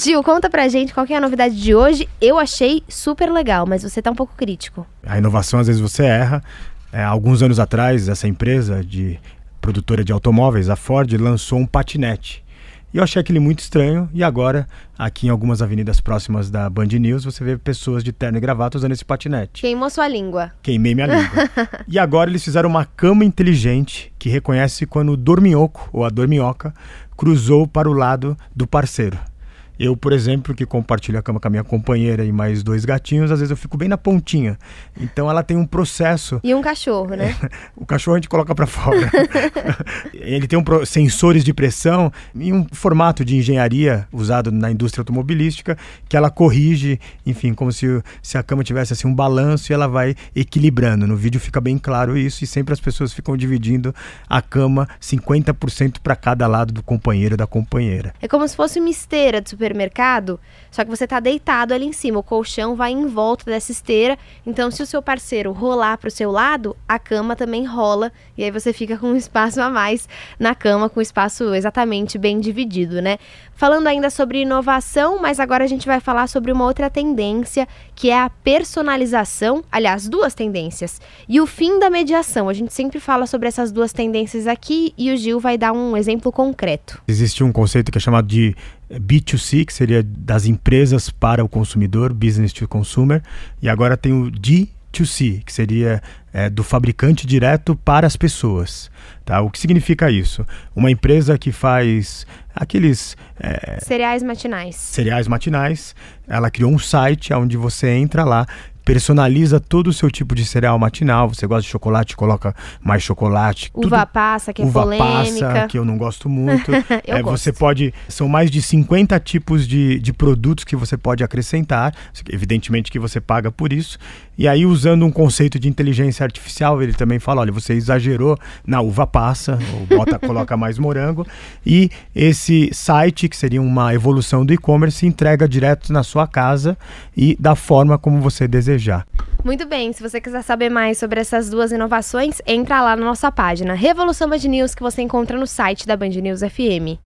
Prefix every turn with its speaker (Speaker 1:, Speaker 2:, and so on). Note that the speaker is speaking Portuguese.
Speaker 1: Gil, conta pra gente qual é a novidade de hoje. Eu achei super legal, mas você tá um pouco crítico.
Speaker 2: A inovação, às vezes, você erra. É, alguns anos atrás, essa empresa de produtora de automóveis, a Ford, lançou um patinete. E eu achei aquele muito estranho. E agora, aqui em algumas avenidas próximas da Band News, você vê pessoas de terno e gravata usando esse patinete.
Speaker 1: Queimou sua língua.
Speaker 2: Queimei minha língua. e agora eles fizeram uma cama inteligente que reconhece quando o dorminhoco ou a dorminhoca cruzou para o lado do parceiro. Eu, por exemplo, que compartilho a cama com a minha companheira e mais dois gatinhos, às vezes eu fico bem na pontinha. Então ela tem um processo.
Speaker 1: E um cachorro, né?
Speaker 2: o cachorro a gente coloca para fora. Ele tem um sensores de pressão e um formato de engenharia usado na indústria automobilística que ela corrige, enfim, como se, se a cama tivesse assim um balanço e ela vai equilibrando. No vídeo fica bem claro isso e sempre as pessoas ficam dividindo a cama 50% para cada lado do companheiro da companheira.
Speaker 1: É como se fosse uma esteira de super supermercado, só que você está deitado ali em cima, o colchão vai em volta dessa esteira, então se o seu parceiro rolar para o seu lado, a cama também rola e aí você fica com um espaço a mais na cama, com espaço exatamente bem dividido, né? Falando ainda sobre inovação, mas agora a gente vai falar sobre uma outra tendência, que é a personalização, aliás, duas tendências, e o fim da mediação. A gente sempre fala sobre essas duas tendências aqui e o Gil vai dar um exemplo concreto.
Speaker 2: Existe um conceito que é chamado de B2C, que seria das empresas para o consumidor, business to consumer, e agora tem o D2C, que seria é, do fabricante direto para as pessoas. Tá? O que significa isso? Uma empresa que faz aqueles.
Speaker 1: É, cereais matinais.
Speaker 2: Cereais matinais, ela criou um site onde você entra lá, personaliza todo o seu tipo de cereal matinal. Você gosta de chocolate, coloca mais chocolate.
Speaker 1: Uva tudo, passa, que é
Speaker 2: uva
Speaker 1: polêmica.
Speaker 2: passa, que eu não gosto muito. é,
Speaker 1: gosto.
Speaker 2: Você pode. São mais de 50 tipos de, de produtos que você pode acrescentar. Evidentemente que você paga por isso. E aí, usando um conceito de inteligência artificial, ele também fala: olha, você exagerou na uva passa, ou bota, coloca mais morango. E esse site, que seria uma evolução do e-commerce, entrega direto na sua casa e da forma como você deseja desejar.
Speaker 1: Muito bem, se você quiser saber mais sobre essas duas inovações, entra lá na nossa página Revolução Band News que você encontra no site da Band News FM.